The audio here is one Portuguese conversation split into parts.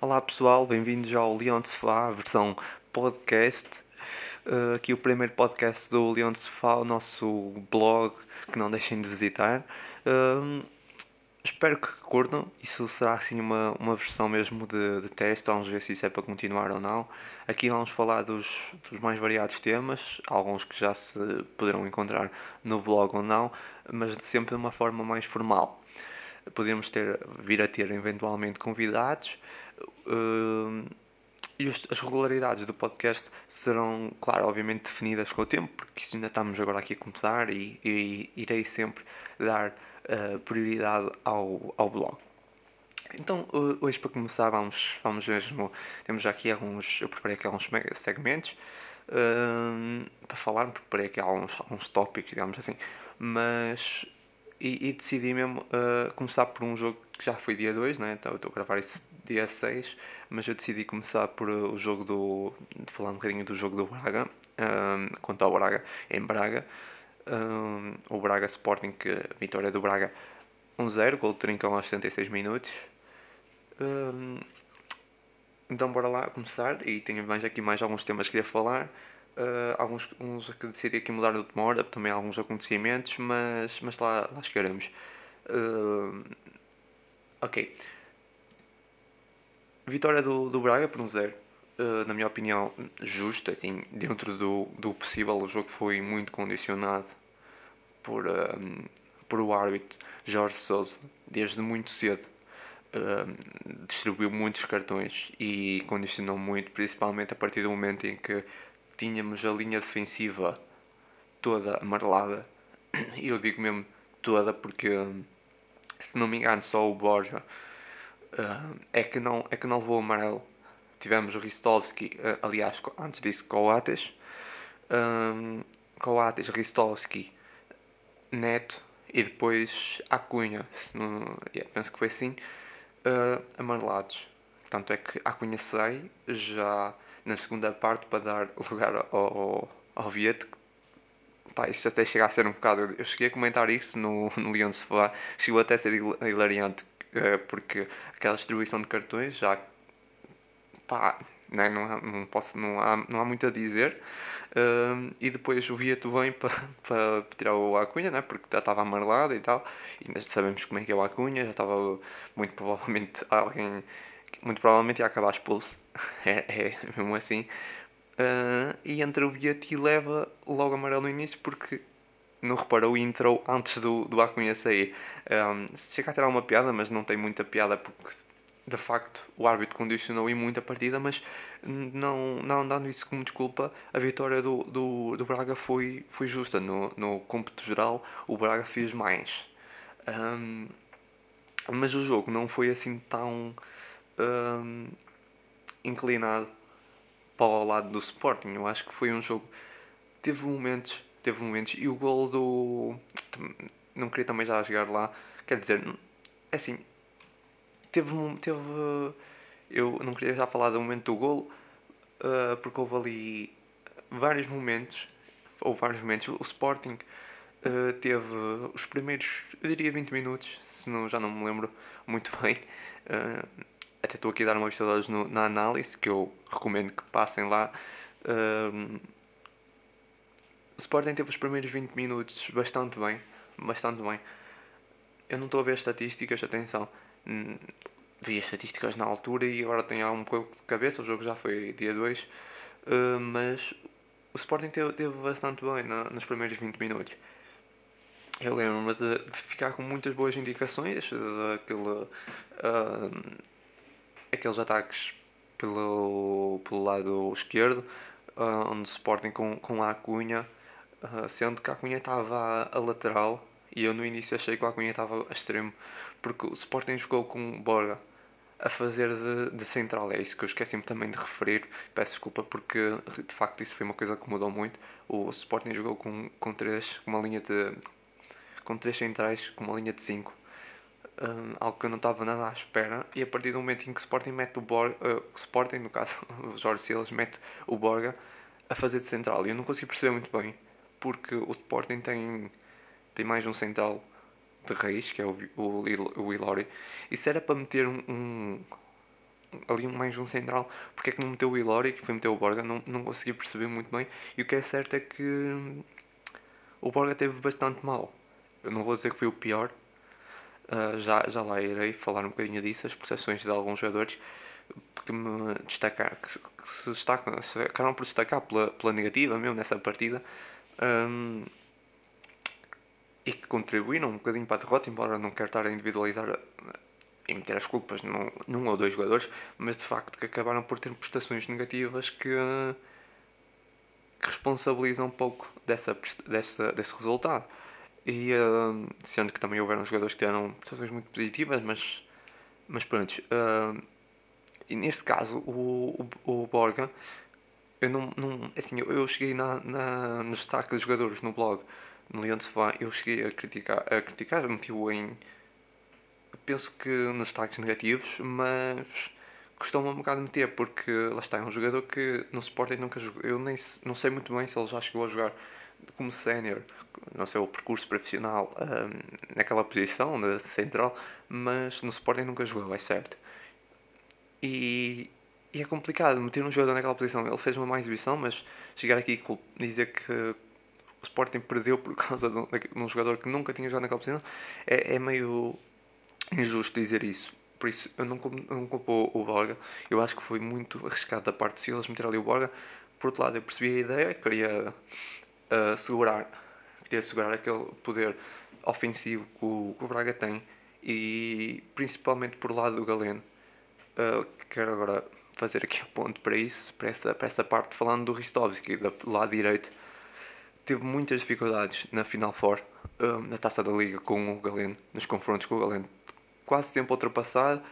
Olá pessoal, bem-vindos ao Leão de Sofá, versão podcast. Uh, aqui o primeiro podcast do Leão de Sofá, o nosso blog que não deixem de visitar. Uh, espero que curtam, isso será assim uma, uma versão mesmo de, de teste, vamos ver se isso é para continuar ou não. Aqui vamos falar dos, dos mais variados temas, alguns que já se poderão encontrar no blog ou não, mas sempre de uma forma mais formal podemos ter, vir a ter eventualmente convidados Uh, e as regularidades do podcast serão, claro, obviamente definidas com o tempo, porque ainda estamos agora aqui a começar e, e irei sempre dar uh, prioridade ao, ao blog. Então, hoje para começar, vamos, vamos mesmo. Temos já aqui alguns. Eu preparei aqui alguns segmentos uh, para falar, preparei aqui alguns, alguns tópicos, digamos assim, mas. E, e decidi mesmo uh, começar por um jogo que já foi dia 2, né? então eu estou a gravar isso dia 6, mas eu decidi começar por uh, o jogo do. falar um bocadinho do jogo do Braga, um, contra o Braga, em Braga. Um, o Braga Sporting, que vitória do Braga 1-0, gol de Trincão aos 76 minutos. Um, então bora lá começar e tenho mais aqui mais alguns temas que queria falar. Uh, alguns uns que mudar de última também alguns acontecimentos, mas, mas lá, lá chegaremos. Uh, ok. Vitória do, do Braga por um zero. Uh, na minha opinião, justo, assim, dentro do, do possível. O jogo foi muito condicionado por, por o árbitro Jorge Souza, desde muito cedo. Distribuiu muitos cartões e condicionou muito, principalmente a partir do momento em que tínhamos a linha defensiva toda amarelada. E eu digo mesmo toda porque, se não me engano, só o Borja uh, é, que não, é que não levou amarelo. Tivemos o Ristovski, uh, aliás, antes disso, Coates. Um, Coates, Ristovski, Neto e depois Acunha. Yeah, penso que foi assim. Uh, amarelados. Tanto é que Acunha sai já na segunda parte para dar lugar ao, ao, Vieto. Pá, isso até chega a ser um bocado. Eu cheguei a comentar isso no, no Leão de Sofá. Chegou até a ser hilariante eh, porque aquela distribuição de cartões já pá, né, não, há, não, posso, não, há, não há muito a dizer. Uh, e depois o Vieto vem para, para tirar o Acunha, né, porque já estava amarelado e tal. E ainda sabemos como é que é o Acunha, já estava muito provavelmente alguém, muito provavelmente ia acabar expulso. é, é mesmo assim. Uh, e entra o Vieto e leva logo amarelo no início porque não reparou e entrou antes do, do Acunha sair. Um, chega a ter alguma piada, mas não tem muita piada porque de facto o árbitro condicionou e muito a partida, mas não, não dando isso como desculpa, a vitória do, do, do Braga foi, foi justa. No, no cômputo geral, o Braga fez mais. Um, mas o jogo não foi assim tão um, inclinado para o lado do Sporting. Eu acho que foi um jogo. Teve momentos teve momentos. E o gol do. Não queria também já chegar lá. Quer dizer, é assim. Teve. teve eu não queria já falar do momento do gol, uh, porque houve ali vários momentos. Houve vários momentos. O Sporting uh, teve os primeiros, eu diria 20 minutos, se não, já não me lembro muito bem. Uh, até estou aqui a dar uma vista de olhos no, na análise, que eu recomendo que passem lá. Uh, o Sporting teve os primeiros 20 minutos bastante bem. Bastante bem. Eu não estou a ver estatísticas, atenção. Hum, vi as estatísticas na altura e agora tenho algum pouco de cabeça. O jogo já foi dia 2. Uh, mas o Sporting teve, teve bastante bem na, nos primeiros 20 minutos. Eu lembro-me de, de, ficar com muitas boas indicações daquele, uh, aqueles ataques pelo, pelo lado esquerdo, uh, onde o Sporting com, com a Acunha Uh, sendo que a Cunha estava a, lateral e eu no início achei que a Cunha estava a extremo, porque o Sporting jogou com Borga a fazer de, de central, é isso que eu esqueci-me também de referir, peço desculpa porque de facto isso foi uma coisa que mudou muito. O Sporting jogou com, com três, uma linha de. com três centrais, com uma linha de 5. Um, algo que eu não estava nada à espera, e a partir do momento em que o Sporting mete o Borga, uh, o Sporting, no caso, o Jorge Silas, mete o Borga a fazer de central, e eu não consegui perceber muito bem porque o Sporting tem, tem mais um central de raiz, que é o, o, o Ilori, e se era para meter um, um, ali mais um central, porque é que não meteu o Ilori, que foi meter o Borga, não, não consegui perceber muito bem. E o que é certo é que o Borga teve bastante mal. Eu não vou dizer que foi o pior, uh, já, já lá irei falar um bocadinho disso, as percepções de alguns jogadores que me destacar, que, que se destacam, se acabaram por destacar pela, pela negativa mesmo nessa partida. Um, e que contribuíram um bocadinho para a derrota, embora não quero estar a individualizar e meter as culpas num, num ou dois jogadores, mas de facto que acabaram por ter prestações negativas que, que responsabilizam um pouco dessa, dessa, desse resultado. E uh, sendo que também houveram jogadores que tiveram prestações muito positivas, mas, mas pronto. Uh, e neste caso, o, o, o Borga, eu não, não assim, eu cheguei na, na, no destaque dos jogadores no blog, no Leão de Sofá, eu cheguei a criticar, a criticar, meti-o em penso que nos destaques negativos, mas costuma um bocado meter, porque lá está, é um jogador que no Sporting nunca jogou. Eu nem não sei muito bem se ele já chegou a jogar como sénior, sei o percurso profissional um, naquela posição de central, mas no Sporting nunca jogou, é certo. E, e, é complicado meter um jogador naquela posição. Ele fez uma má exibição, mas chegar aqui e dizer que o Sporting perdeu por causa de um, de um jogador que nunca tinha jogado naquela posição é, é meio injusto dizer isso. Por isso, eu não, não culpo o Borga. Eu acho que foi muito arriscado da parte de Silas meter ali o Borga. Por outro lado, eu percebi a ideia, queria segurar, queria segurar aquele poder ofensivo que o, que o Braga tem e principalmente por lado do Galeno. Uh, quero agora fazer aqui um ponto para isso, para essa, para essa parte, falando do Ristovski, do lado direito. Teve muitas dificuldades na Final Four, uh, na taça da Liga, com o Galeno, nos confrontos com o Galeno quase sempre ultrapassado,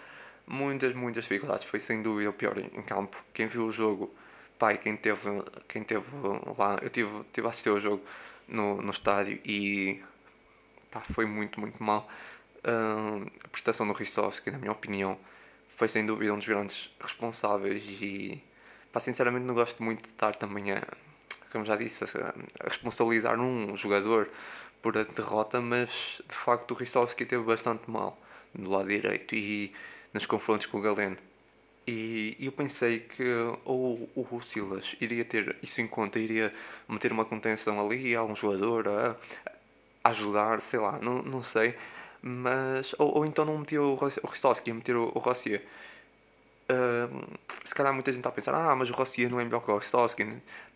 muitas, muitas dificuldades. Foi sem dúvida o pior em, campo. Quem viu o jogo, pai, quem teve, quem teve lá, eu tive, tive a assistir ao jogo no, no estádio e pá, foi muito, muito mal. Uh, a prestação do Rissovski, na minha opinião, foi sem dúvida um dos grandes responsáveis e pá, sinceramente não gosto muito de estar também a, como já disse, a, a responsabilizar um jogador por a derrota, mas de facto o Rissovski teve bastante mal do lado direito e nos confrontos com o Galeno. E eu pensei que ou o Silas iria ter isso em conta, iria meter uma contenção ali a um jogador a, ajudar, sei lá, não, não sei. Mas, ou, ou então não metia o, o Ristowski, ia meter o, o Rossier. Uh, se calhar muita gente está a pensar, ah, mas o Rossier não é melhor que o Ristowski.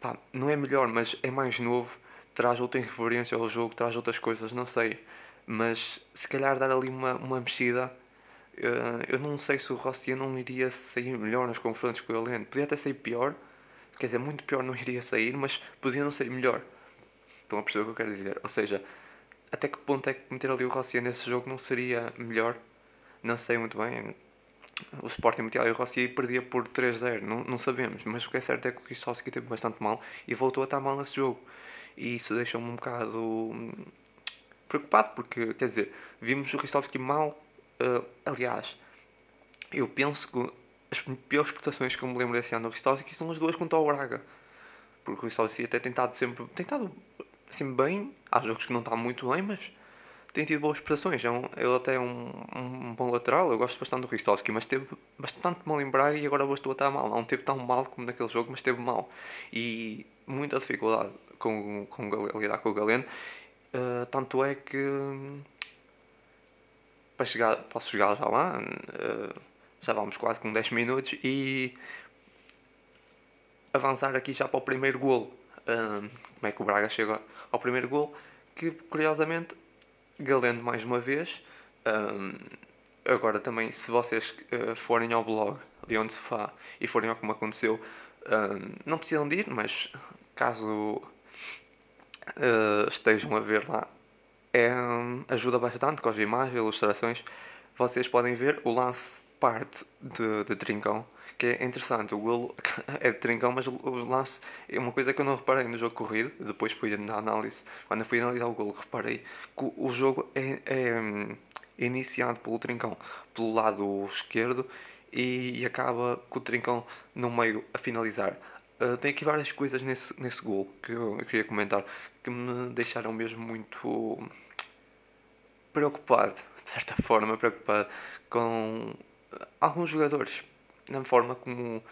Pá, não é melhor, mas é mais novo, traz outra referência ao jogo, traz outras coisas, não sei mas se calhar dar ali uma, uma mexida. Uh, eu não sei se o Rossier não iria sair melhor nos confrontos com o Galeno. Podia até sair pior, quer dizer, muito pior não iria sair, mas podia não sair melhor. Estão a perceber o que eu quero dizer? Ou seja, até que ponto é que meter ali o Rossier nesse jogo não seria melhor? Não sei muito bem. O Sporting metia ali o Rossier e perdia por 3-0, não, não sabemos. Mas o que é certo é que o Kistowski teve bastante mal e voltou a estar mal nesse jogo. E isso deixou-me um bocado preocupado, porque, quer dizer, vimos o Ristovski mal. Uh, aliás, eu penso que as piores prestações que eu me lembro desse ano do Ristovski são as duas contra o Braga. Porque o Ristovski até tem estado sempre. tem estado assim bem. Há jogos que não está muito bem, mas tem tido boas prestações. É um, ele até é um, um, bom lateral. Eu gosto bastante do Ristovski, mas teve bastante mal em Braga e agora bastou a estar mal. Não teve tão mal como naquele jogo, mas teve mal. E muita dificuldade com, com, lidar com o Galeno. Uh, tanto é que para chegar, posso chegar já lá, uh, já vamos quase com 10 minutos e avançar aqui já para o primeiro golo. Como é que o Braga chega ao primeiro golo? Que curiosamente, Galeno mais uma vez. agora também, se vocês forem ao blog de onde se faz e forem ao como aconteceu, não precisam de ir, mas caso uh, estejam a ver lá. É, ajuda bastante com as imagens, ilustrações. Vocês podem ver o lance parte de, de Trincão, que é interessante. O golo é de Trincão, mas o lance é uma coisa que eu não reparei no jogo corrido. Depois fui na análise, quando fui analisar o golo, reparei que o jogo é, é iniciado pelo Trincão pelo lado esquerdo e acaba com o Trincão no meio a finalizar. Uh, tem aqui várias coisas nesse, nesse gol que eu, eu, queria comentar que me deixaram mesmo muito preocupado, de certa forma, preocupado com alguns jogadores. na forma como.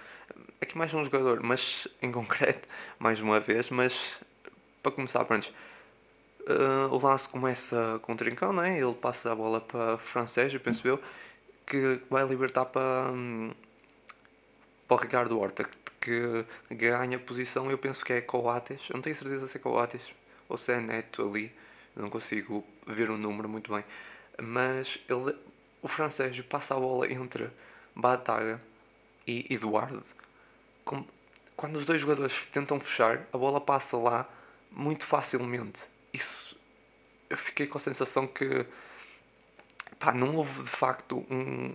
Aqui mais um jogador, mas em concreto, mais uma vez, mas para começar, pronto. Uh, o lance começa com o Trincão, não é? Ele passa a bola para Francês, eu penso eu, que vai libertar para, um, para o Ricardo Horta, que, que ganha posição, eu penso que é Coates, não tenho certeza se é Coates ou se é Neto ali, não consigo ver o número muito bem, mas ele, o Francês passa a bola entre Bataga e Eduardo. Quando os dois jogadores tentam fechar, a bola passa lá muito facilmente. Isso eu fiquei com a sensação que pá, não houve de facto um.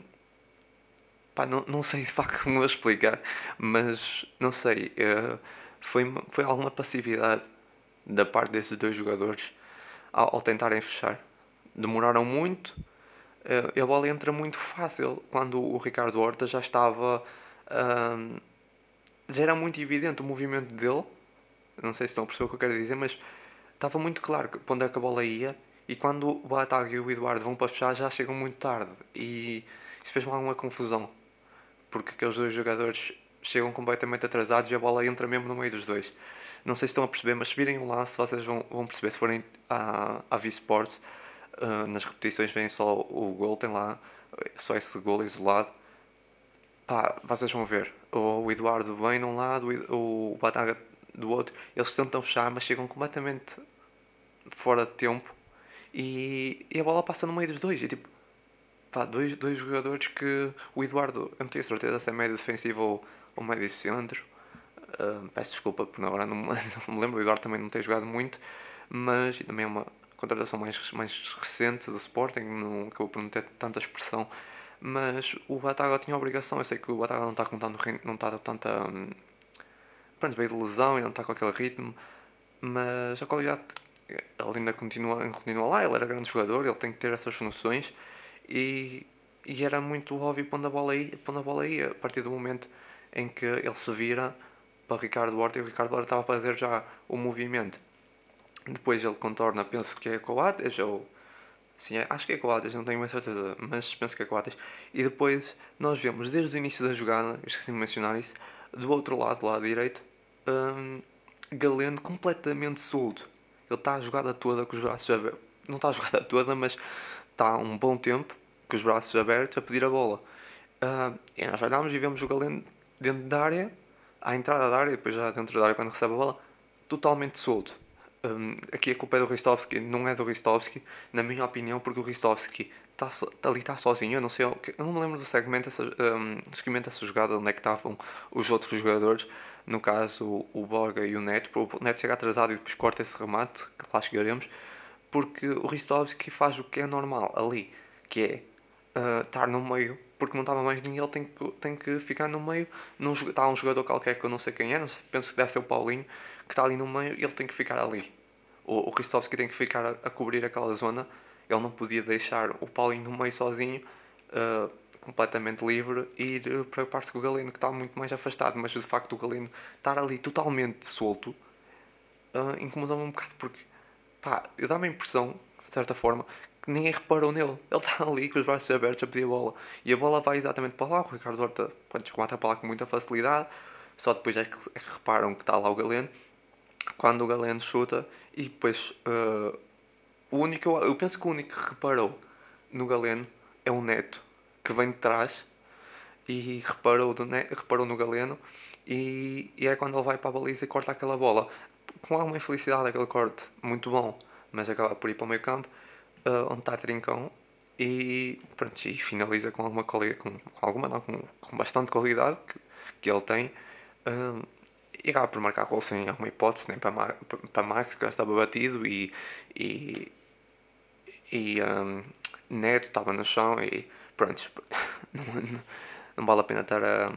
Pá, não, não sei de facto como explicar, mas não sei. Uh, foi, foi alguma passividade da parte desses dois jogadores ao, ao tentarem fechar. Demoraram muito uh, a bola entra muito fácil quando o Ricardo Horta já estava. Uh, já era muito evidente o movimento dele. Não sei se estão a perceber o que eu quero dizer, mas estava muito claro para onde é que a bola ia e quando o Batag e o Eduardo vão para fechar já chegam muito tarde e isso fez-me alguma confusão porque aqueles dois jogadores chegam completamente atrasados e a bola entra mesmo no meio dos dois. Não sei se estão a perceber, mas se virem o lance vocês vão, vão perceber. Se forem à, à V-Sports, uh, nas repetições vem só o gol, tem lá só esse gol isolado. Pá, vocês vão ver. O, o Eduardo vem de um lado, o, o Bataga do outro. Eles tentam fechar, mas chegam completamente fora de tempo e, e a bola passa no meio dos dois. E tipo, pá, dois, dois jogadores que o Eduardo, eu não tenho certeza se é médio defensivo ou, ou médio centro. Uh, peço desculpa por agora não, não me lembro. O Eduardo também não tem jogado muito, mas também é uma contratação mais, mais recente do Sporting, não acabou por não ter tanta expressão. Mas o Bataga tinha obrigação. Eu sei que o Bataga não está com tanto, não está tanta. Hum, pronto, veio de lesão e não está com aquele ritmo, mas a qualidade ele ainda continua, continua lá, ele era grande jogador, ele tem que ter essas noções e, e era muito óbvio para onde, a bola para onde a bola ia, a partir do momento em que ele se vira para Ricardo Horta e o Ricardo Horta estava a fazer já o movimento. Depois ele contorna, penso que é Coates ou. Sim, é, acho que é Coates, não tenho uma certeza, mas penso que é Coates. E depois nós vemos desde o início da jogada, esqueci de mencionar isso, do outro lado, lado direito, um, Galeno completamente solto. Ele está a jogada toda com os braços abertos. Não está a jogada toda, mas está um bom tempo com os braços abertos a pedir a bola. Uh, e nós olhámos e vemos o Galeno dentro da área, à entrada da área, depois já dentro da área quando recebe a bola, totalmente solto. Um, aqui a culpa é do Ristovski, não é do Ristovski, na minha opinião, porque o Ristovski está tá ali está sozinho. Eu não sei, eu não me lembro do segmento, essa, um, do segmento dessa jogada, onde é que estavam os outros jogadores no caso o Borga e o Neto, o Neto chega atrasado e depois corta esse remate, que lá chegaremos, porque o Ristovski faz o que é normal ali, que é uh, estar no meio, porque não estava mais ninguém, ele tem que, tem que ficar no meio. Não, está um jogador qualquer que eu não sei quem é, não sei, penso que deve ser o Paulinho, que está ali no meio e ele tem que ficar ali. O, o Ristovski tem que ficar a, a, cobrir aquela zona, ele não podia deixar o Paulinho no meio sozinho. Uh, completamente livre e ir para a parte do Galeno que está muito mais afastado, mas de facto o Galeno estar ali totalmente solto uh, incomoda-me um bocado porque pá, dá-me a impressão, de certa forma, que ninguém reparou nele. Ele está ali com os braços abertos a pedir a bola e a bola vai exatamente para lá. O Ricardo Horta pode remata para lá com muita facilidade, só depois é que, é que reparam que está lá o Galeno. Quando o Galeno chuta e depois uh, o único, eu penso que o único que reparou no Galeno é o Neto que vem de trás e reparou, do, reparou no Galeno e, e, é quando ele vai para a baliza e corta aquela bola. Com alguma infelicidade aquele corte, muito bom, mas acaba por ir para o meio campo, uh, onde está Trincão e, pronto, e finaliza com alguma qualidade, com, com, alguma não, com, com bastante qualidade que, que ele tem. Uh, e acaba por marcar gol sem alguma hipótese, nem para, para Max, que já estava batido, e, e, e um, Neto estava no chão e pronto, não, não, vale a pena estar a.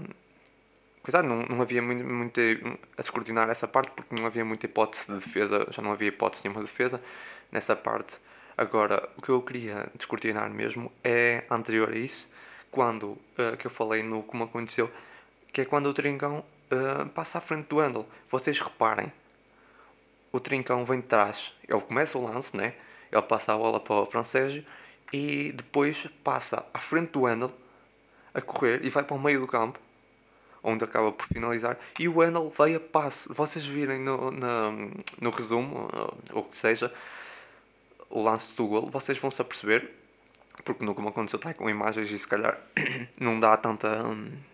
Coisa, não, não havia muito, muito a descortinar essa parte porque não havia muita hipótese de defesa, já não havia hipótese nenhuma de defesa nessa parte. Agora, o que eu queria descortinar mesmo é anterior a isso, quando uh, que eu falei no como aconteceu, que é quando o Trincão uh, passa à frente do Handel. Vocês reparem, o Trincão vem de trás, ele começa o lance, né? ele passa a bola para o Francésio e depois passa à frente do Wendel a correr e vai para o meio do campo onde acaba por finalizar, e o Wendell vai a passo. Vocês virem no, na, no resumo, ou o que seja, o lance do gol, vocês vão se aperceber, porque no como aconteceu está com imagens e se calhar não dá tanta.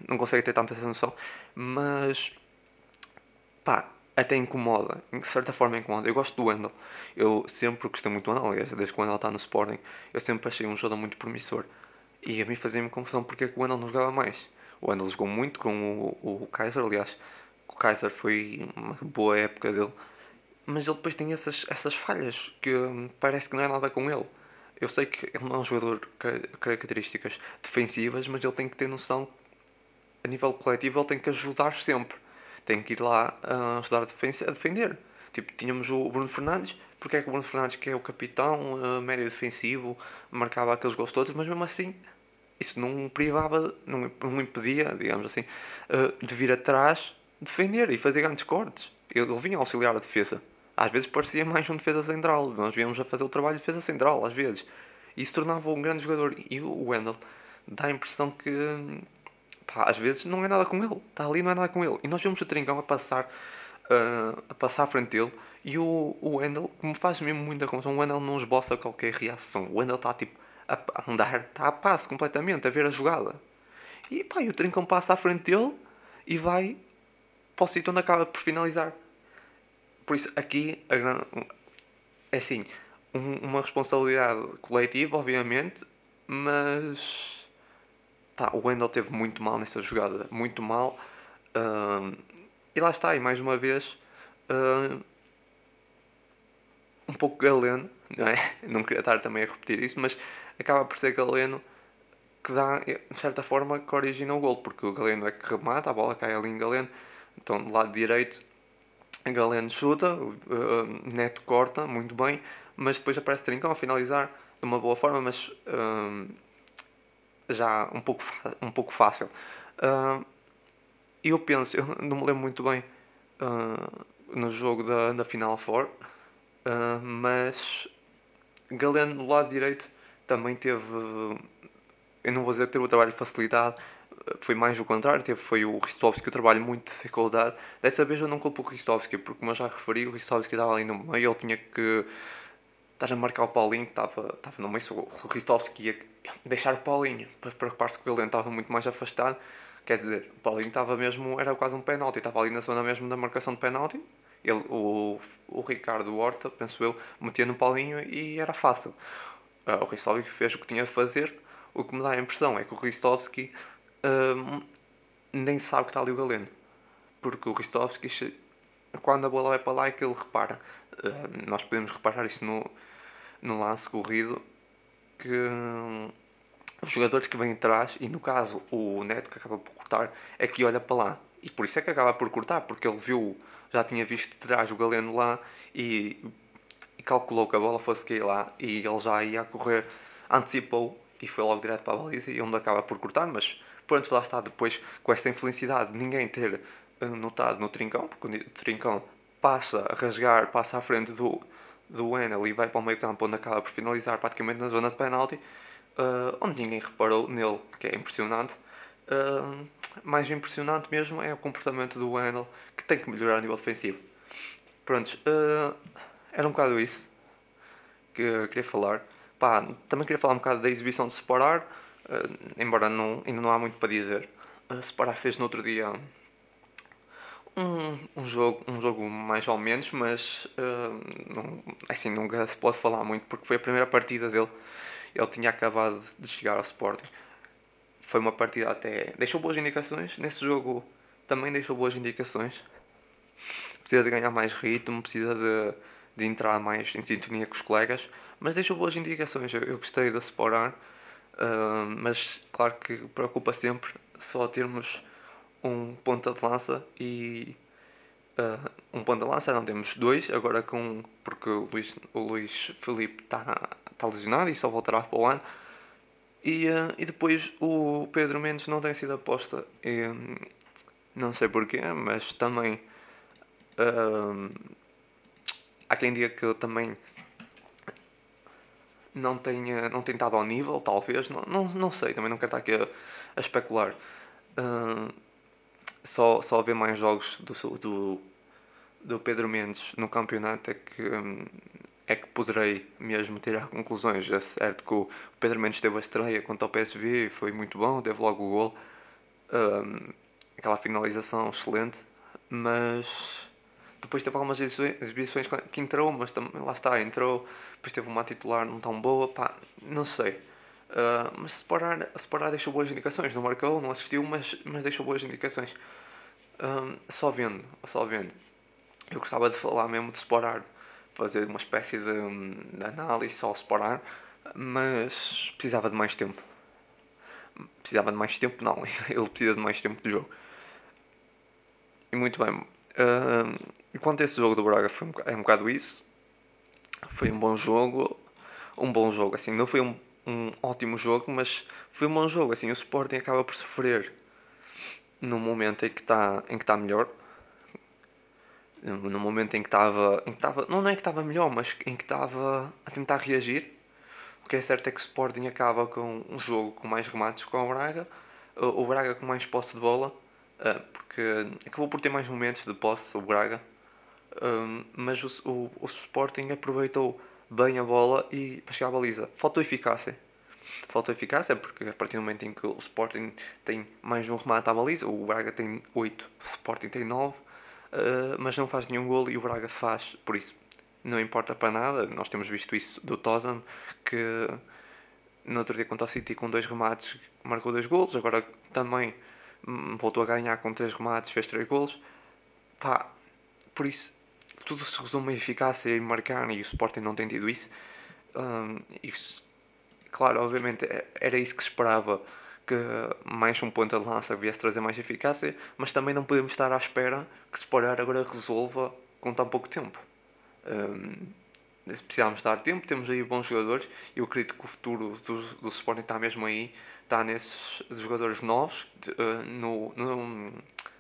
não consegue ter tanta noção, mas pá, até incomoda, de certa forma incomoda. Eu gosto do Wendell, eu sempre gostei muito do Wendell, aliás, desde que o está no Sporting, eu sempre achei um jogador muito promissor. E a mim fazia-me confusão porque é que o Wendell não jogava mais. O Wendell jogou muito com o, o Kaiser, aliás, o Kaiser foi uma boa época dele, mas ele depois tem essas, essas falhas que hum, parece que não é nada com ele. Eu sei que ele não é um jogador características defensivas, mas ele tem que ter noção, a nível coletivo, ele tem que ajudar sempre. Tem que ir lá uh, ajudar a, a defender. Tipo, tínhamos o Bruno Fernandes, porque é que o Bruno Fernandes, que é o capitão, uh, médio defensivo, marcava aqueles gols todos, mas mesmo assim isso não privava, não, impedia, digamos assim, uh, de vir atrás, defender e fazer grandes cortes. Ele vinha auxiliar a defesa. Às vezes parecia mais um defesa central. Nós víamos a fazer o trabalho de defesa central, às vezes. E isso tornava um grande jogador. E o Wendell dá a impressão que pá, às vezes não é nada com ele. Está ali não é nada com ele. E nós vemos o Trincão a passar, uh, a passar à frente dele. E o, o Wendell, que me faz mesmo muita confusão, o Wendell não esboça qualquer reação. O Wendell está tipo a andar, está a passo completamente, a ver a jogada. E pá, e o Trincão passa à frente dele e vai para o sítio onde acaba por finalizar. Por isso, aqui, é assim, um, uma responsabilidade coletiva, obviamente, mas pá, o Wendel teve muito mal nessa jogada, muito mal. Uh, e lá está, e mais uma vez, uh, um pouco galeno, não é? Não queria estar também a repetir isso, mas acaba por ser Galeno que dá, de certa forma, que origina o gol, porque o Galeno é que remata, a bola cai ali em Galeno, então do lado direito Galeno chuta, uh, Neto corta, muito bem, mas depois aparece Trincão a finalizar de uma boa forma, mas uh, já um pouco, um pouco fácil. Uh, eu penso, eu não me lembro muito bem no jogo da, da Final Four, mas Galeno do lado direito também teve, eu não vou dizer teve o trabalho facilitado, foi mais o contrário, teve, foi o Ristovski o trabalho muito de dificuldade. Dessa vez eu não culpo o Ristovski, porque como eu já referi, o Ristovski estava ali no meio, ele tinha que estar a marcar o Paulinho, estava, estava no meio, o Ristovski ia deixar o Paulinho, para preocupar-se que o Galeno estava muito mais afastado. Quer dizer, o Paulinho estava mesmo, era quase um penalti, estava ali na zona mesmo da marcação de penalti. Ele, o, o Ricardo Horta, penso eu, metia no Paulinho e era fácil. Uh, o Ristovski fez o que tinha de fazer. O que me dá a impressão é que o Ristovski nem sabe que está ali o Galeno. Porque o Ristovski, quando a bola vai para lá, é que ele repara. Uh, nós podemos reparar isso no, no lance corrido. Que um, os jogadores que vêm atrás, e no caso o Neto que acaba por cortar, é que olha para lá. E por isso é que acaba por cortar, porque ele viu, já tinha visto de trás o Galeno lá e e calculou que a bola fosse cair lá e ele já ia correr, antecipou e foi logo direto para a baliza e onde acaba por cortar, mas pronto, lá está depois com essa infelicidade de ninguém ter eh, notado no trincão, porque o trincão passa a rasgar, passa à frente do, do Enel e vai para o meio campo onde acaba por finalizar praticamente na zona de penalti, uh, onde ninguém reparou nele, que é impressionante. Uh, mais impressionante mesmo é o comportamento do Enel, que tem que melhorar a nível defensivo. Prontos, uh, era um bocado isso que eu queria falar. Pá, também queria falar um bocado da exibição de Separar, uh, embora não, ainda não há muito para dizer. Uh, Separar fez no outro dia um, um, jogo, um jogo mais ou menos, mas uh, não, assim, nunca se pode falar muito porque foi a primeira partida dele. Ele tinha acabado de chegar ao Sporting. Foi uma partida até. Deixou boas indicações. Nesse jogo também deixou boas indicações. Precisa de ganhar mais ritmo, precisa de de entrar mais em sintonia com os colegas, mas deixou boas indicações. Eu, eu gostei da Sporar, mas claro que preocupa sempre só termos um ponta de lança e uh, um ponta de lança, não temos dois, agora com porque o Luís, o Luís Felipe está tá lesionado e só voltará para o ano. E, uh, e depois o Pedro Mendes não tem sido aposta. E, um, não sei porquê, mas também uh, Há quem diga que também não tenha não tem estado ao nível, talvez, não, não, não sei, também não quero estar aqui a, a especular. Uh, só, só ver mais jogos do, do, do Pedro Mendes no campeonato é que, hum, é que poderei mesmo tirar conclusões. É certo que o Pedro Mendes teve a estreia contra o PSV, foi muito bom, teve logo o gol, um, aquela finalização excelente, mas depois teve algumas exibições que entrou, mas lá está, entrou, depois teve uma titular não tão boa, pá, não sei. Uh, mas separar, separar deixou boas indicações. Não marcou, não assistiu, mas, mas deixou boas indicações. Um, só vendo, só vendo. Eu gostava de falar mesmo de separar, fazer uma espécie de, de análise só separar, mas precisava de mais tempo. Precisava de mais tempo, não. Ele precisa de mais tempo de jogo. E muito bem. Uh, enquanto esse jogo do Braga foi um, é um bocado isso. Foi um bom jogo. Um bom jogo, assim, não foi um um ótimo jogo, mas foi um bom jogo. Assim, o Sporting acaba por sofrer no momento em que está em que está melhor. No momento em que estava, em que estava, não é que estava melhor, mas em que estava a tentar reagir. O que é certo é que o Sporting acaba com um jogo com mais remates com o Braga, o Braga com mais posse de bola, porque acabou por ter mais momentos de posse o Braga, eh, mas o, o, o Sporting aproveitou bem a bola e para chegar à baliza. Faltou eficácia. Faltou eficácia porque a partir do momento em que o Sporting tem mais um remate à baliza, o Braga tem 8, o Sporting tem 9, uh, eh, mas não faz nenhum golo e o Braga faz. Por isso, não importa para nada. Nós temos visto isso do Tottenham, que no outro dia contra o City com dois remates marcou dois golos, agora também voltou a ganhar com três remates, fez três golos. Pá, por isso tudo se resume a eficácia e marcar e o Sporting não tem tido isso. Um, isso claro, obviamente é, era isso que esperava que mais um ponto de lança viesse trazer mais eficácia, mas também não podemos estar à espera que se Sporting agora resolva com tão pouco tempo. Um, precisamos dar tempo, temos aí bons jogadores. Eu acredito que o futuro do, do Sporting está mesmo aí, está nesses jogadores novos, uh, no, no,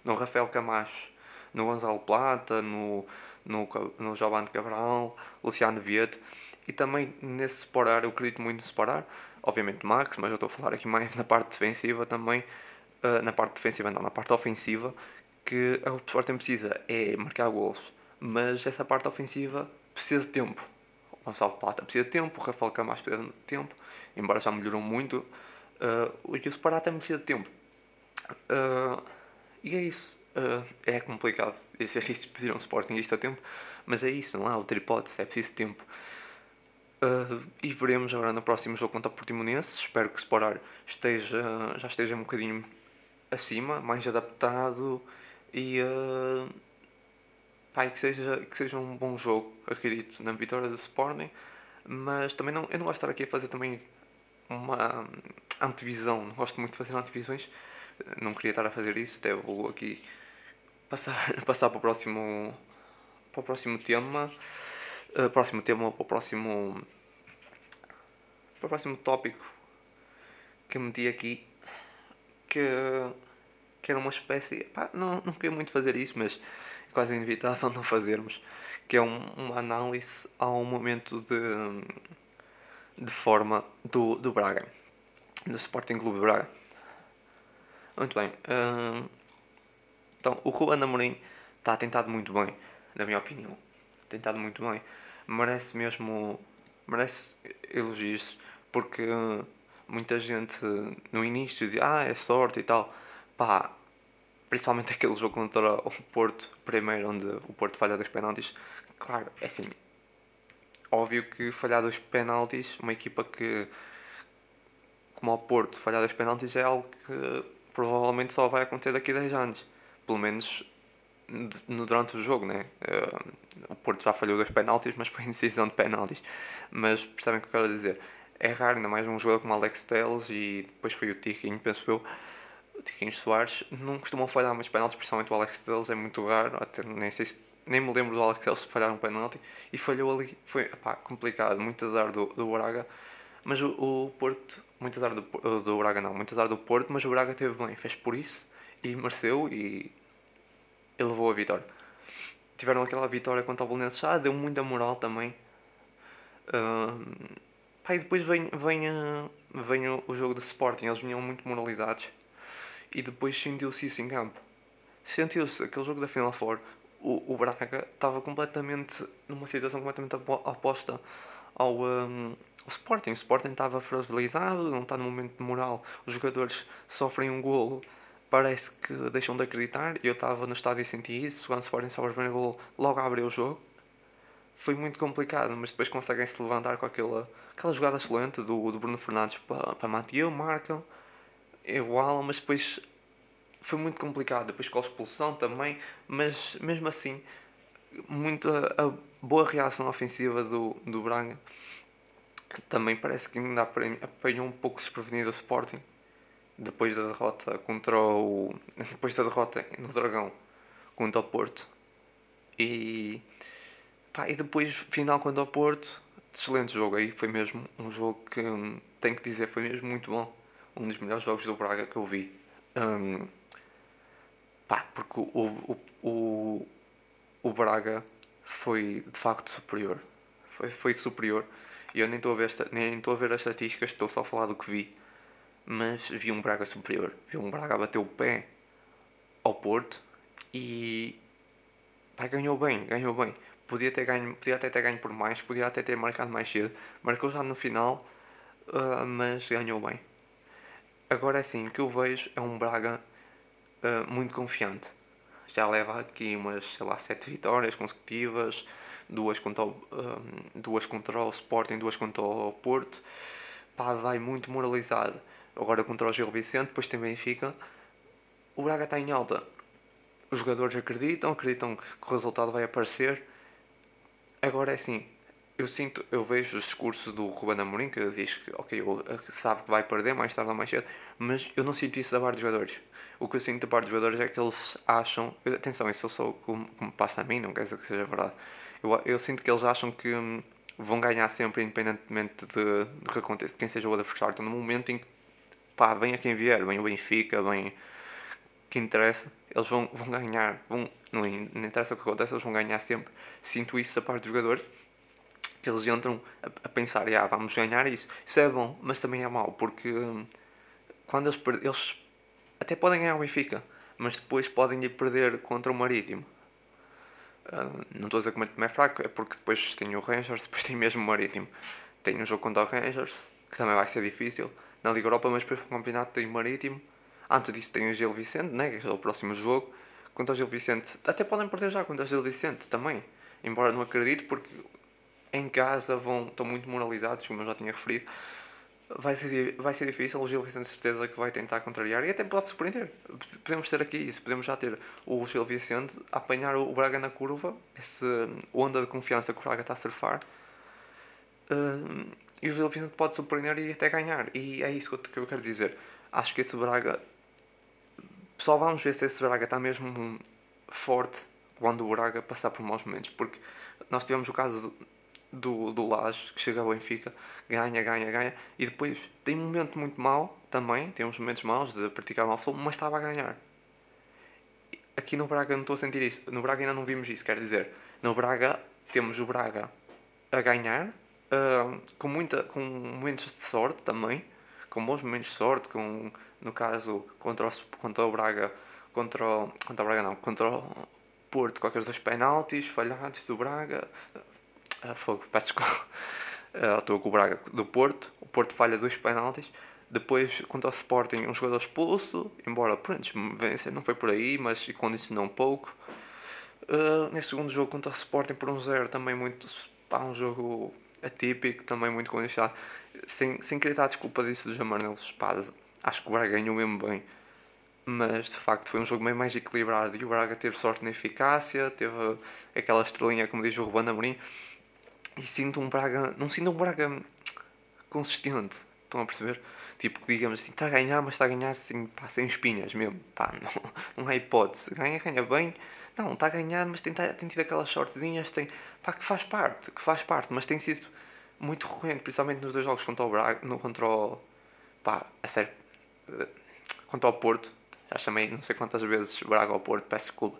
no Rafael Camacho, no Gonzalo Plata, no, no, no Giovanni Cabral, Luciano Vieto. E também nesse separar, eu acredito muito no separar, obviamente Max, mas eu estou a falar aqui mais na parte defensiva também, uh, na parte defensiva não, na parte ofensiva, que o Sporting precisa é marcar gols, mas essa parte ofensiva precisa de tempo. O Gonçalo Plata precisa de tempo, o Rafael Camacho precisa de tempo, embora já melhorou muito, uh, o Separar também precisa de tempo. Uh, e é isso. Uh, é complicado. Esses artistas pediram Sporting isto a tempo, mas é isso, não há outra hipótese, é preciso tempo. Uh, e veremos agora no próximo jogo contra o Portimonense. Espero que o Sporar esteja, já esteja um bocadinho acima, mais adaptado e uh, pá, que, seja, que seja um bom jogo, acredito, na vitória do Sporting. Mas também não, eu não gosto de estar aqui a fazer também uma antevisão, não gosto muito de fazer antevisões, não queria estar a fazer isso, até vou aqui passar, passar para o próximo para o próximo tema. Uh, próximo tema para o próximo para o próximo tópico que eu meti aqui que, que era uma espécie pá, não, não queria muito fazer isso mas quase inevitável não fazermos que é um, uma análise ao momento de, de forma do, do Braga do Sporting Clube Braga muito bem uh, então, o Ruben Amorim está tentado muito bem, na minha opinião. Tentado muito bem. Merece mesmo. Merece elogios, porque muita gente no início diz: Ah, é sorte e tal. Pá, principalmente aquele jogo contra o Porto, primeiro, onde o Porto falha dois penaltis. Claro, é assim. Óbvio que falhar dois penaltis, uma equipa que. Como o Porto, falhar dois penaltis é algo que provavelmente só vai acontecer daqui a 10 anos pelo menos no, durante o jogo, né? Uh, o Porto já falhou dois penaltis, mas foi em decisão de penaltis. Mas percebem o que eu quero dizer? É raro, ainda mais um jogador como Alex Telles e depois foi o Tiquinho, penso eu. Tiquinho Soares não costumam falhar muitos penaltis, principalmente o Alex Telles é muito raro. Até nem sei se, nem me lembro do Alex Telles falhar um penalti e falhou ali. Foi complicado, muito azar do, do Braga. Mas o, o Porto, muito azar do, do Braga não, muito azar do Porto, mas o Braga teve bem, fez por isso e mereceu e ele levou a vitória. Tiveram aquela vitória contra o Belenenses já, deu muita moral também. Pá, e depois vem, vem, uh, vem o, o, jogo de Sporting, eles vinham muito moralizados e depois sentiu-se isso em campo. sentiu-se aquele jogo da Final Four. O, o Braga estava completamente numa situação completamente oposta ao, um, Sporting. O Sporting estava fragilizado, não está no momento de moral. Os jogadores sofrem um golo, parece que deixam de acreditar. Eu estava no estádio e senti isso. Quando o Sporting sofre o primeiro golo, logo abriu o jogo. Foi muito complicado, mas depois conseguem se levantar com aquela, aquela jogada excelente do, do Bruno Fernandes para, para marcam, igual, mas depois foi muito complicado. Depois com a expulsão também, mas mesmo assim, muito a, a boa reação ofensiva do, do Braga também parece que ainda apanhou um pouco desprevenido o Sporting depois da derrota contra o. depois da derrota no Dragão contra o Porto. E. Pá, e depois, final contra o Porto, excelente jogo aí. Foi mesmo um jogo que, hum, tenho que dizer, foi mesmo muito bom. Um dos melhores jogos do Braga que eu vi. Um, pá, porque o, o, o, o Braga foi de facto superior. Foi, foi superior. E eu nem estou a ver, esta, nem estou a ver as estatísticas, estou só a falar do que vi. Mas vi um Braga superior. Vi um Braga bater o pé ao Porto e pá, ganhou bem, ganhou bem. Podia, ter ganho, podia até ter ganho por mais, podia até ter marcado mais cedo. Marcou já no final, uh, mas ganhou bem. Agora assim, o que eu vejo é um Braga uh, muito confiante. Já leva aqui umas, sei lá, sete vitórias consecutivas, duas contra o, um, duas contra o Sporting, duas contra o Porto. Pá, vai muito moralizado. Agora contra o Gil Vicente, depois tem Benfica. O Braga está em alta. Os jogadores acreditam, acreditam que o resultado vai aparecer. Agora é assim, eu sinto, eu vejo o discurso do Ruben Amorim que diz que, ok, sabe que vai perder mais tarde ou mais cedo, mas eu não sinto isso da parte dos jogadores. O que eu sinto da parte dos jogadores é que eles acham, atenção, isso só como, como passa a mim, não quer dizer que seja verdade. Eu, eu sinto que eles acham que hum, vão ganhar sempre, independentemente de, do que aconteça, quem seja o adversário. Então, no momento em que pá, venha quem vier, vem o Benfica, vem que interessa, eles vão, vão ganhar, vão, não, não interessa o que acontece, eles vão ganhar sempre. Sinto isso da parte dos jogadores, que eles entram a, a pensar, ah, vamos ganhar isso. Isso é bom, mas também é mau, porque hum, quando eles, eles até podem ganhar o Benfica, mas depois podem ir perder contra o Marítimo. Uh, não estou a dizer que o Marítimo é fraco, é porque depois tem o Rangers, depois tem mesmo o Marítimo. Tem um jogo contra o Rangers, que também vai ser difícil, na Liga Europa, mas depois para o campeonato tem o Marítimo. Antes disso tem o Gil Vicente, né, que é o próximo jogo. Contra o Gil Vicente, até podem perder já contra o Gil Vicente também. Embora não acredite, porque em casa vão, estão muito moralizados, como eu já tinha referido vai ser, vai ser difícil. O Gil Vicente, certeza que vai tentar contrariar e até pode surpreender. Podemos ter aqui isso, podemos já ter o Gil Vicente a apanhar o Braga na curva, essa onda de confiança que o Braga está a surfar. Uh, e o Gil Vicente pode surpreender e até ganhar. E é isso que eu quero dizer. Acho que esse Braga. Só vamos ver se esse Braga está mesmo forte quando o Braga passar por maus momentos. Porque nós tivemos o caso do, do Laje, que chega ao Benfica, ganha, ganha, ganha, e depois tem um momento muito mau também, tem uns momentos maus de praticar mal futebol, mas estava a ganhar. Aqui no Braga não estou a sentir isso. No Braga ainda não vimos isso, quer dizer, no Braga temos o Braga a ganhar, uh, com, muita, com momentos de sorte também, com bons momentos de sorte, com, no caso, contra o, contra o Braga, contra o, contra o Braga não, contra o Porto, qualquer dos penaltis falhados do Braga, ah, fogo, peço desculpa. Uh, estou com o Braga do Porto. O Porto falha dois penaltis. Depois, contra o Sporting, um jogador expulso. Embora, pronto, vencer não foi por aí, mas condicionou um pouco. Uh, nesse segundo jogo contra o Sporting por um zero, também muito. Pá, um jogo atípico, também muito condicionado. Sem, sem querer dar desculpa disso dos amarelos, pá, acho que o Braga ganhou mesmo bem. Mas de facto foi um jogo bem mais equilibrado e o Braga teve sorte na eficácia, teve aquela estrelinha, como diz o Ruben Amorim, e sinto um Braga. Não sinto um Braga consistente. Estão a perceber? Tipo, digamos assim, está a ganhar, mas está a ganhar assim, pá, sem espinhas mesmo. Pá, não, não há hipótese. Ganha, ganha bem. Não, está a ganhar, mas tem, tem tido aquelas sortezinhas, tem, pá, que faz parte, que faz parte, mas tem sido muito recorrente, principalmente nos dois jogos contra o Braga, no, contra o, pá, a sério, eh, contra o Porto, já chamei não sei quantas vezes Braga ao Porto, peço desculpa,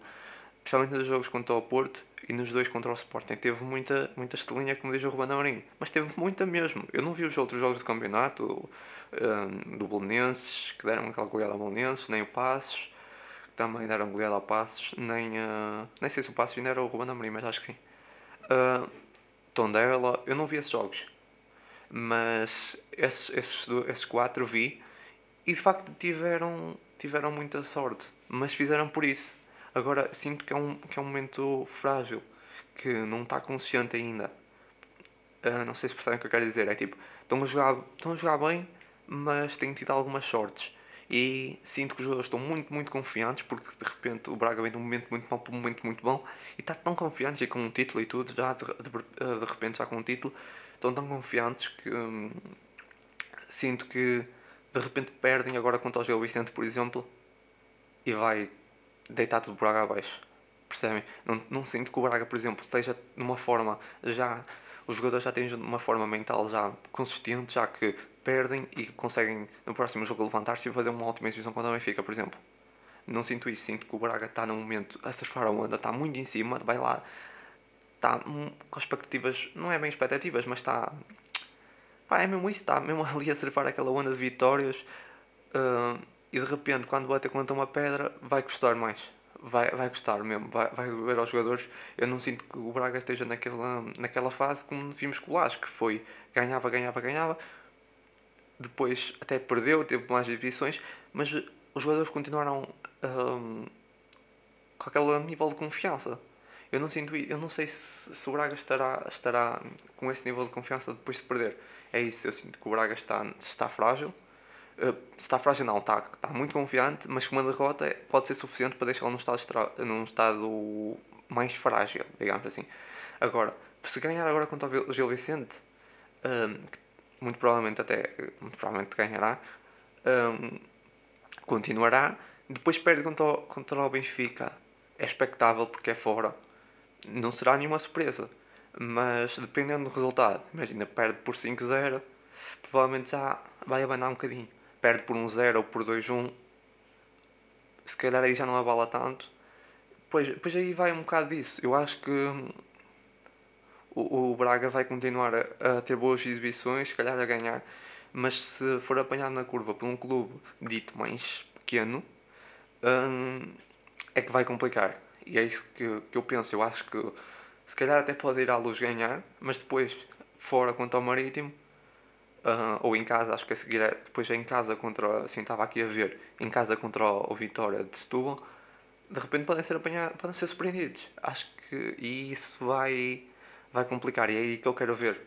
principalmente nos jogos contra o Porto, e nos dois contra o Sporting teve muita, muita estelinha, como diz o Ruben Amorim. Mas teve muita mesmo. Eu não vi os outros jogos do campeonato, um, do Belenenses, que deram aquela goleada ao Belenenses, nem o Passos, também deram goleada ao Passos, nem, uh, nem sei se o Passos ainda era o Ruben Amorim, mas acho que sim. Uh, Tondela, eu não vi esses jogos, mas esses, esses, esses quatro vi e de facto tiveram, tiveram muita sorte, mas fizeram por isso. Agora sinto que é um, que é um momento frágil, que não está consciente ainda. Uh, não sei se percebem o que eu quero dizer. É tipo, estão a jogar, estão a jogar bem, mas têm tido algumas sortes. E sinto que os jogadores estão muito, muito confiantes, porque de repente o Braga vem de um momento muito mau para um momento muito bom e está tão confiantes e com um título e tudo, já de, de, de repente já com um título, estão tão confiantes que hum, sinto que de repente perdem agora contra o Gil Vicente, por exemplo, e vai deitar tudo o Braga abaixo. Percebem? Não, não sinto que o Braga, por exemplo, esteja numa forma já. Os jogadores já têm uma forma mental já consistente, já que perdem e conseguem no próximo jogo levantar-se e fazer uma ótima exibição contra o Benfica, por exemplo. Não sinto isso, sinto que o Braga está num momento a surfar a onda, está muito em cima, vai lá, está com expectativas, não é bem expectativas, mas está. Pá, é mesmo isso, está mesmo ali a surfar aquela onda de vitórias uh, e de repente, quando bater contra uma pedra, vai custar mais. Vai, vai custar mesmo, vai, vai doer aos jogadores. Eu não sinto que o Braga esteja naquela, naquela fase como vimos com o que foi ganhava, ganhava, ganhava, depois até perdeu, teve mais exibições, mas os jogadores continuaram um, com aquele nível de confiança. Eu não sinto, eu não sei se, se, o Braga estará, estará com esse nível de confiança depois de perder. É isso, eu sinto que o Braga está, está frágil. Uh, está frágil não, está, está muito confiante, mas uma derrota pode ser suficiente para deixá-lo num estado, num estado mais frágil, digamos assim. Agora, se ganhar agora contra o Gil Vicente, um, muito provavelmente até muito provavelmente ganhará, um, continuará. Depois perde contra o, contra o Benfica. É expectável porque é fora. Não será nenhuma surpresa. Mas dependendo do resultado, imagina, perde por 5-0, provavelmente já vai abanar um bocadinho. Perde por 1-0 ou por 2-1, se calhar aí já não abala tanto. Pois, pois aí vai um bocado disso. Eu acho que o, o Braga vai continuar a, a, ter boas exibições, se calhar a ganhar, mas se for apanhado na curva por um clube dito mais pequeno, hum, é que vai complicar. E é isso que, que eu penso. Eu acho que se calhar até pode ir à luz ganhar, mas depois fora contra o Marítimo. Uh, ou em casa, acho que a seguir é, depois é em casa contra, assim estava aqui a ver, em casa contra o, o Vitória de Setúbal, de repente podem ser apanhados, podem ser surpreendidos. Acho que e isso vai vai complicar e é aí que eu quero ver.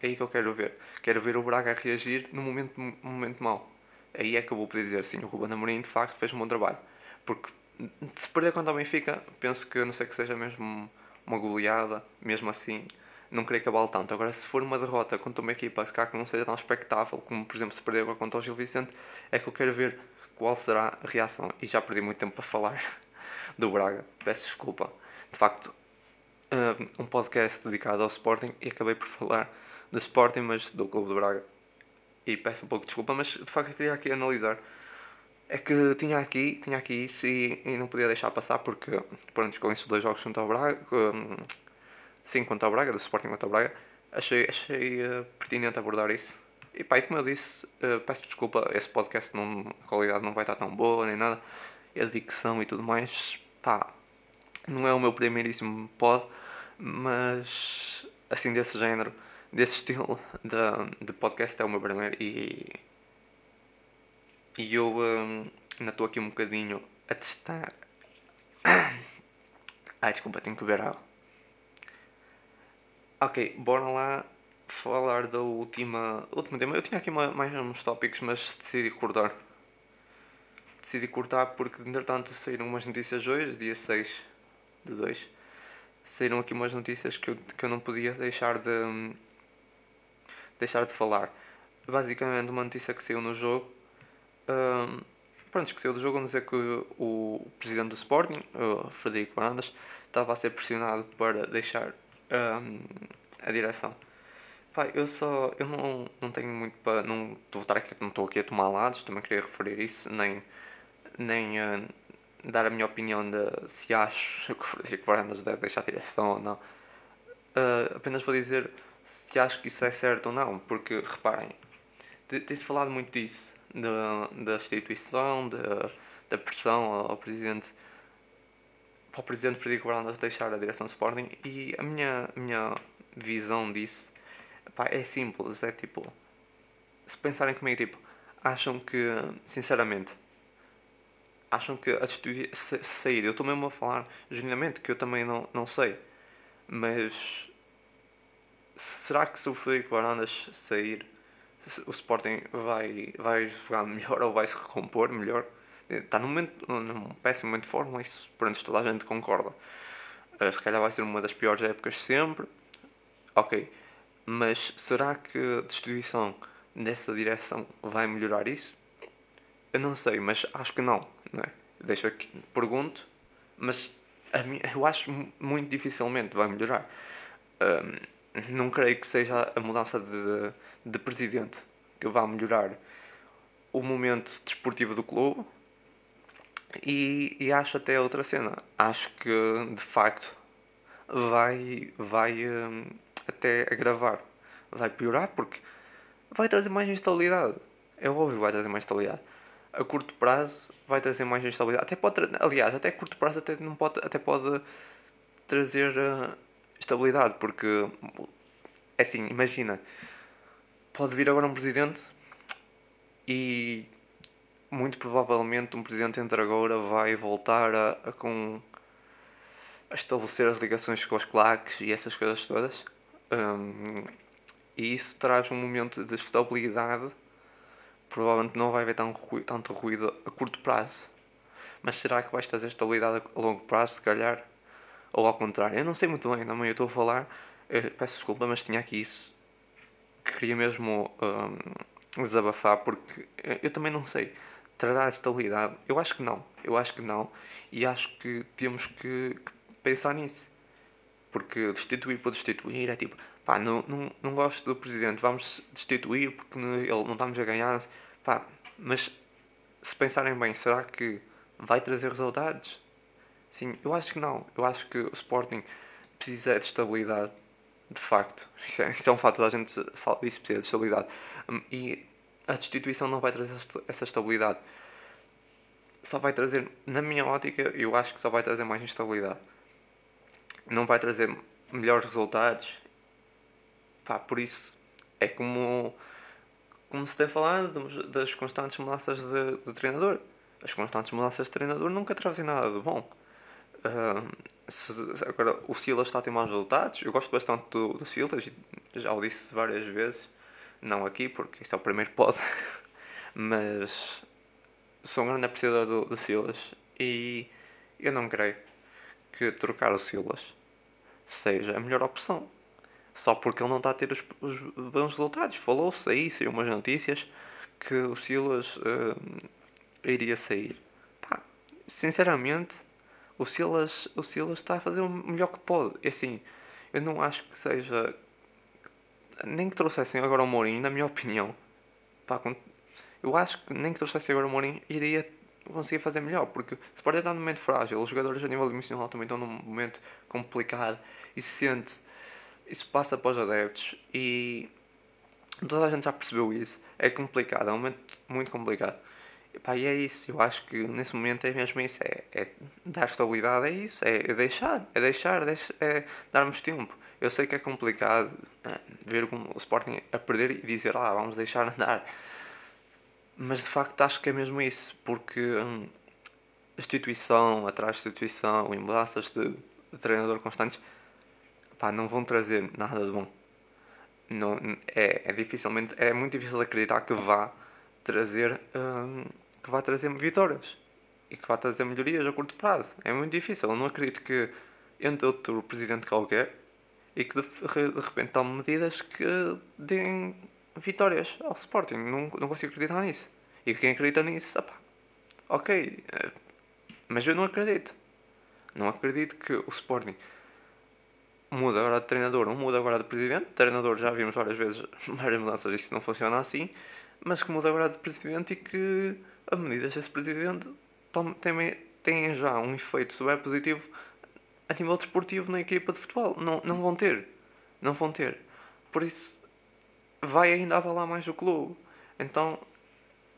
É aí que eu quero ver. Quero ver o Braga reagir no momento, momento mau. Aí é que eu vou poder dizer sim, o Ruben Amorim de facto fez um bom trabalho. Porque se perder contra o Benfica, penso que não sei que seja mesmo uma goleada, mesmo assim, não creio que tanto. Agora, se for uma derrota contra uma equipa se que não seja tão expectável, como por exemplo se perder agora contra o Gil Vicente, é que eu quero ver qual será a reação. E já perdi muito tempo para falar do Braga, peço desculpa. De facto, um podcast dedicado ao Sporting e acabei por falar do Sporting, mas do Clube de Braga. E peço um pouco de desculpa, mas de facto eu queria aqui analisar. É que tinha aqui, tinha aqui isso e, e não podia deixar passar porque, pronto, com esses dois jogos contra o Braga, sim, contra o Braga, do Sporting contra o Braga, achei, achei uh, pertinente abordar isso. E pá, e como eu disse, uh, peço desculpa, esse podcast não, a qualidade não vai estar tão boa nem nada, a dicção e tudo mais, pá, não é o meu primeiríssimo pod, mas assim desse género, desse estilo de, de podcast é o meu primeiro e, e eu um, ainda estou aqui um bocadinho a testar. Ai, desculpa, tenho que beber água. Ok, bora lá falar da última, última tema. Eu tinha aqui mais uns tópicos, mas decidi cortar. Decidi cortar porque, entretanto, saíram umas notícias hoje, dia 6 de 2 saíram aqui umas notícias que eu, que eu não podia deixar de deixar de falar. Basicamente uma notícia que saiu no jogo. Um, pronto, que saiu do jogo, vamos dizer que o, presidente do Sporting, o Frederico Varandas, estava a ser pressionado para deixar um, a direção. Pai, eu só. Eu não, não tenho muito para. Não estou aqui, não estou aqui a tomar lados, também queria referir isso, nem, nem uh, dar a minha opinião de se acho que o Varandas deve deixar a direção ou não. Uh, apenas vou dizer se acho que isso é certo ou não, porque reparem, tem-se falado muito disso, da, da instituição, da, da pressão ao presidente para o presidente Frederico Varandas deixar a direção do Sporting e a minha, minha visão disso pá, é simples, é tipo se pensarem comigo, tipo, acham que, sinceramente, acham que a sair, eu estou mesmo a falar genuinamente que eu também não, não sei, mas será que se o Frederico Varandas sair, o Sporting vai, vai jogar melhor ou vai se recompor melhor? Está num, momento, num péssimo momento de forma, isso pronto, toda a gente concorda. Uh, se calhar vai ser uma das piores épocas sempre. Ok. Mas será que a distribuição nessa direção vai melhorar isso? Eu não sei, mas acho que não. não é? Deixa que pergunto, mas eu acho muito dificilmente vai melhorar. Um, não creio que seja a mudança de, de presidente que vá melhorar o momento desportivo do clube. E, e acho até outra cena. Acho que de facto vai, vai um, até agravar. Vai piorar porque vai trazer mais instabilidade. É óbvio que vai trazer mais instabilidade. A curto prazo vai trazer mais instabilidade. Até pode, aliás, até a curto prazo até, não pode, até pode trazer uh, estabilidade, porque é assim, imagina, pode vir agora um presidente e muito provavelmente um presidente entre agora vai voltar a, a com a estabelecer as ligações com os claques e essas coisas todas. Um, e isso traz um momento de estabilidade. Provavelmente não vai haver tão, tanto ruído a curto prazo. Mas será que vais trazer estabilidade a longo prazo, se calhar? Ou ao contrário? Eu não sei muito bem, também eu estou a falar. Eu peço desculpa, mas tinha aqui isso que queria mesmo um, desabafar porque eu também não sei. Trará estabilidade? Eu acho que não. Eu acho que não. E acho que temos que, que pensar nisso. Porque destituir por destituir é tipo, pá, não, não, não gosto do presidente, vamos destituir porque ele não estamos a ganhar. Pá, mas se pensarem bem, será que vai trazer resultados? Sim, eu acho que não. Eu acho que o Sporting precisa de estabilidade, de facto. Isso é, isso é um fato, a gente fala disso, precisa de estabilidade. E a destituição não vai trazer essa estabilidade. Só vai trazer, na minha ótica, eu acho que só vai trazer mais instabilidade. Não vai trazer melhores resultados Pá, por isso é como, como se tem falado das constantes mudanças de, de treinador. As constantes mudanças de treinador nunca trazem nada de bom. Uh, se, agora, o Silas está a ter maus resultados. Eu gosto bastante do, do Silas, já o disse várias vezes. Não aqui, porque isso é o primeiro pod. Mas sou um grande apreciador do, do Silas e eu não creio que trocar o Silas seja a melhor opção só porque ele não está a ter os, os bons resultados. Falou-se aí, saiu umas notícias que o Silas uh, iria sair. Pá, sinceramente, o Silas, o Silas está a fazer o melhor que pode. É assim, eu não acho que seja. Nem que trouxessem agora o Mourinho, na minha opinião. Pá, eu acho que nem que trouxessem agora o Mourinho iria conseguir fazer melhor. Porque se pode estar num momento frágil, os jogadores a nível emocional também estão num momento complicado e se sente isso passa para os adeptos e toda a gente já percebeu isso. É complicado, é um momento muito complicado. E, pá, e é isso, eu acho que nesse momento é mesmo isso, é, é dar estabilidade, é isso, é, é deixar, é deixar, é darmos tempo. Eu sei que é complicado é, ver o Sporting a perder e dizer, ah, vamos deixar andar. Mas de facto acho que é mesmo isso, porque hum, instituição atrás de instituição e mudanças de, de treinador constantes pá, não vão trazer nada de bom. Não, é, é dificilmente é muito difícil acreditar que vá trazer hum, que vá trazer vitórias e que vá trazer melhorias a curto prazo. É muito difícil. Eu não acredito que entre outro presidente qualquer e que de, de repente tome medidas que deem vitórias ao Sporting. Não, não consigo acreditar nisso. E quem acredita nisso, opá, ok. Eh, mas eu não acredito. Não acredito que o Sporting muda agora de treinador, não muda agora de presidente. Treinador já vimos várias vezes várias mudanças, isso não funciona assim, mas que muda agora de presidente e que a medidas desse presidente tem, tem já um efeito super positivo a nível desportivo na equipa de futebol. Não, não vão ter. Não vão ter. Por isso, vai ainda abalar mais o clube. Então,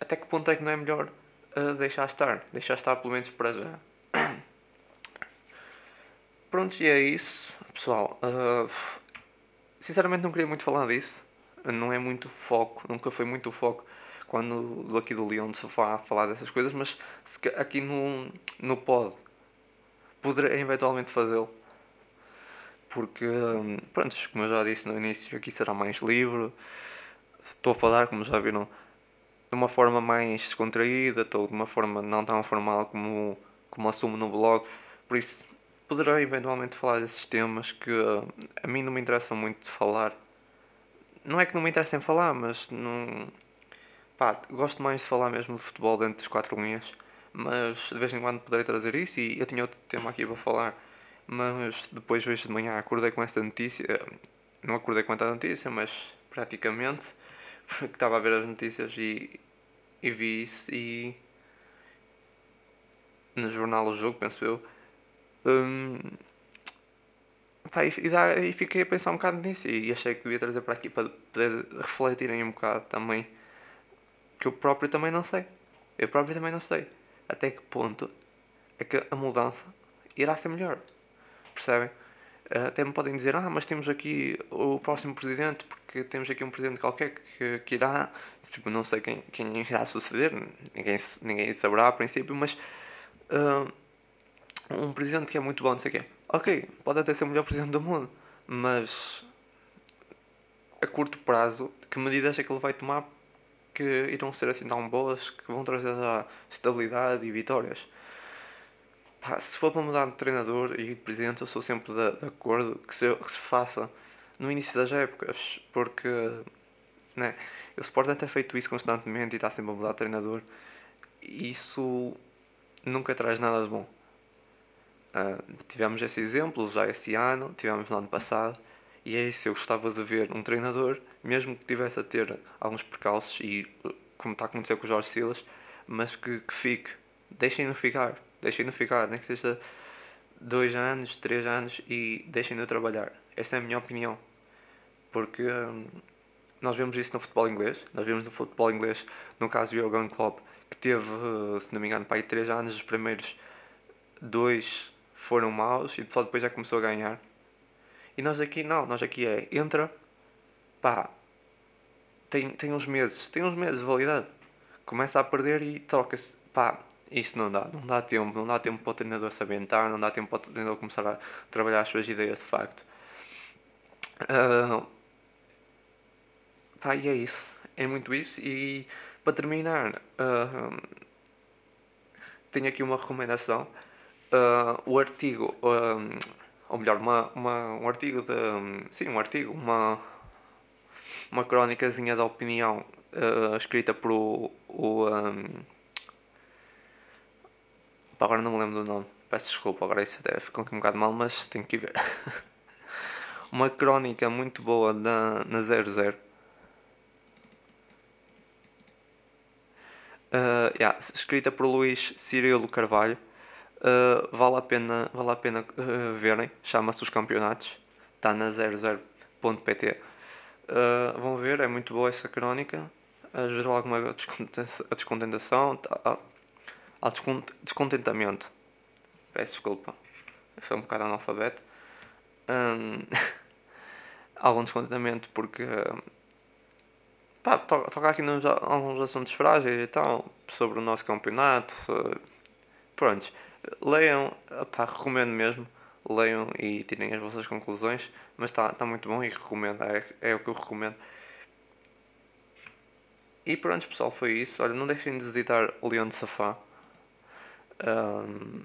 até que ponto é que não é melhor uh, deixar estar. Deixar estar pelo menos para já. Pronto, e é isso, pessoal. Uh, sinceramente não queria muito falar disso. Não é muito foco, nunca foi muito foco quando do aqui do Leão de Sofá falar dessas coisas, mas aqui no, no pod poderei eventualmente fazê-lo. Porque, pronto, como eu já disse no início, aqui será mais livre. Estou a falar, como já viram, de uma forma mais descontraída, estou de uma forma não tão formal como, como assumo no blog. Por isso, poderei eventualmente falar desses temas que a mim não me interessam muito de falar. Não é que não me interessem falar, mas não. Pá, gosto mais de falar mesmo de futebol dentro das quatro linhas. Mas de vez em quando poderei trazer isso e eu tinha outro tema aqui para falar. Mas depois, hoje de manhã, acordei com essa notícia. Não acordei com tanta notícia, mas praticamente. Porque estava a ver as notícias e, e vi isso e. No jornal O Jogo, penso eu. Hum, pá, e, e, fiquei a pensar um bocado nisso e achei que devia trazer para aqui para poder refletirem um bocado também. Que eu próprio também não sei. Eu próprio também não sei. Até que ponto é que a mudança irá ser melhor. Percebem? Eh, até me podem dizer, ah, mas temos aqui o próximo presidente, porque temos aqui um presidente qualquer que, que irá. Tipo, não sei quem, quem irá suceder, ninguém, ninguém saberá a princípio, mas. Uh, um presidente que é muito bom, não sei o quê. Ok, pode até ser o melhor presidente do mundo, mas. A curto prazo, que medidas é que ele vai tomar que irão ser assim tão boas que vão trazer a estabilidade e vitórias? Pá, se for para mudar de treinador e de presidente, eu sou sempre de, de acordo que se, que se, faça no início das épocas, porque né, o Sporting tem feito isso constantemente e está sempre a mudar de treinador. E isso nunca traz nada de bom. Uh, tivemos esse exemplo já esse ano, tivemos no ano passado, e é isso. Eu gostava de ver um treinador, mesmo que tivesse a ter alguns percalços, e como está a acontecer com o Jorge Silas, mas que, que fique, deixem-no ficar deixem-no ficar, nem que seja dois anos, três anos e deixem-no trabalhar. Essa é a minha opinião. Porque hum, nós vemos isso no futebol inglês, nós vemos no futebol inglês, no caso do Jurgen Klopp, que teve, eh, se não me engano, para aí três anos, os primeiros dois foram maus e só depois já começou a ganhar. E nós aqui não, nós aqui é, entra, pá, tem, tem uns meses, tem uns meses de validade. Começa a perder e troca-se, pá, isso não dá, não dá tempo, não dá tempo para o treinador se aventar, não dá tempo para o treinador começar a trabalhar as suas ideias de facto. Uh, pá, e é isso, é muito isso. E para terminar, uh, tenho aqui uma recomendação. Uh, o artigo, ou melhor, uma, uma, um artigo de. Sim, um artigo, uma, uma crónicazinha da opinião escrita por o, o um, agora não me lembro do nome. Peço desculpa, agora isso até ficou aqui um bocado mal, mas tenho que ver. Uma crónica muito boa na, na 00. Uh, yeah, escrita por Luís Cirilo Carvalho. Uh, vale a pena, vale a pena uh, verem. Chama-se Os Campeonatos. Está na 00.pt. Uh, vão ver, é muito boa essa crónica. Uh, gerou alguma descontentação. Tá, ao descontentamento. Peço desculpa, eu sou um bocado analfabeto. Um, algum descontentamento porque pá, toca, aqui nos, alguns assuntos frágeis e tal, sobre o nosso campeonato. Sobre... Prontos, leiam, pá, recomendo mesmo. Leiam e tirem as vossas conclusões, mas está tá muito bom e recomendo, é, é o que eu recomendo. E pronto, pessoal, foi isso. Olha, não deixem de visitar o Leão de Safá. Um,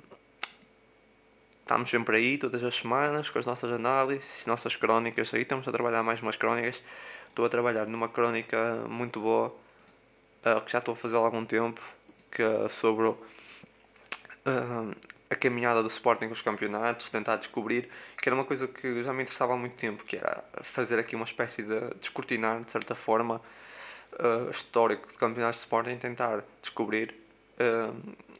estamos sempre aí todas as semanas com as nossas análises, nossas crónicas. Aí estamos a trabalhar mais umas crónicas. Estou a trabalhar numa crónica muito boa uh, que já estou a fazer há algum tempo que é sobre uh, a caminhada do Sporting com os campeonatos, tentar descobrir que era uma coisa que já me interessava há muito tempo, que era fazer aqui uma espécie de descortinar, de certa forma, uh, histórico de campeonatos de Sporting, tentar descobrir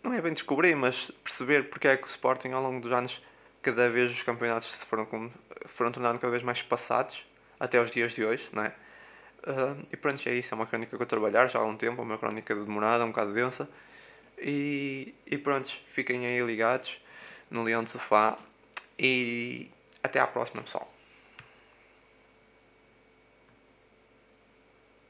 não é bem descobrir, mas perceber porque é que o Sporting ao longo dos anos cada vez os campeonatos se foram, foram tornando cada vez mais passados até aos dias de hoje, não é? Uh, e pronto, é isso, é uma crónica que eu trabalhar já há algum tempo, é uma crónica demorada, um bocado densa E, e pronto, fiquem aí ligados no Leão de Sofá. E até à próxima, pessoal.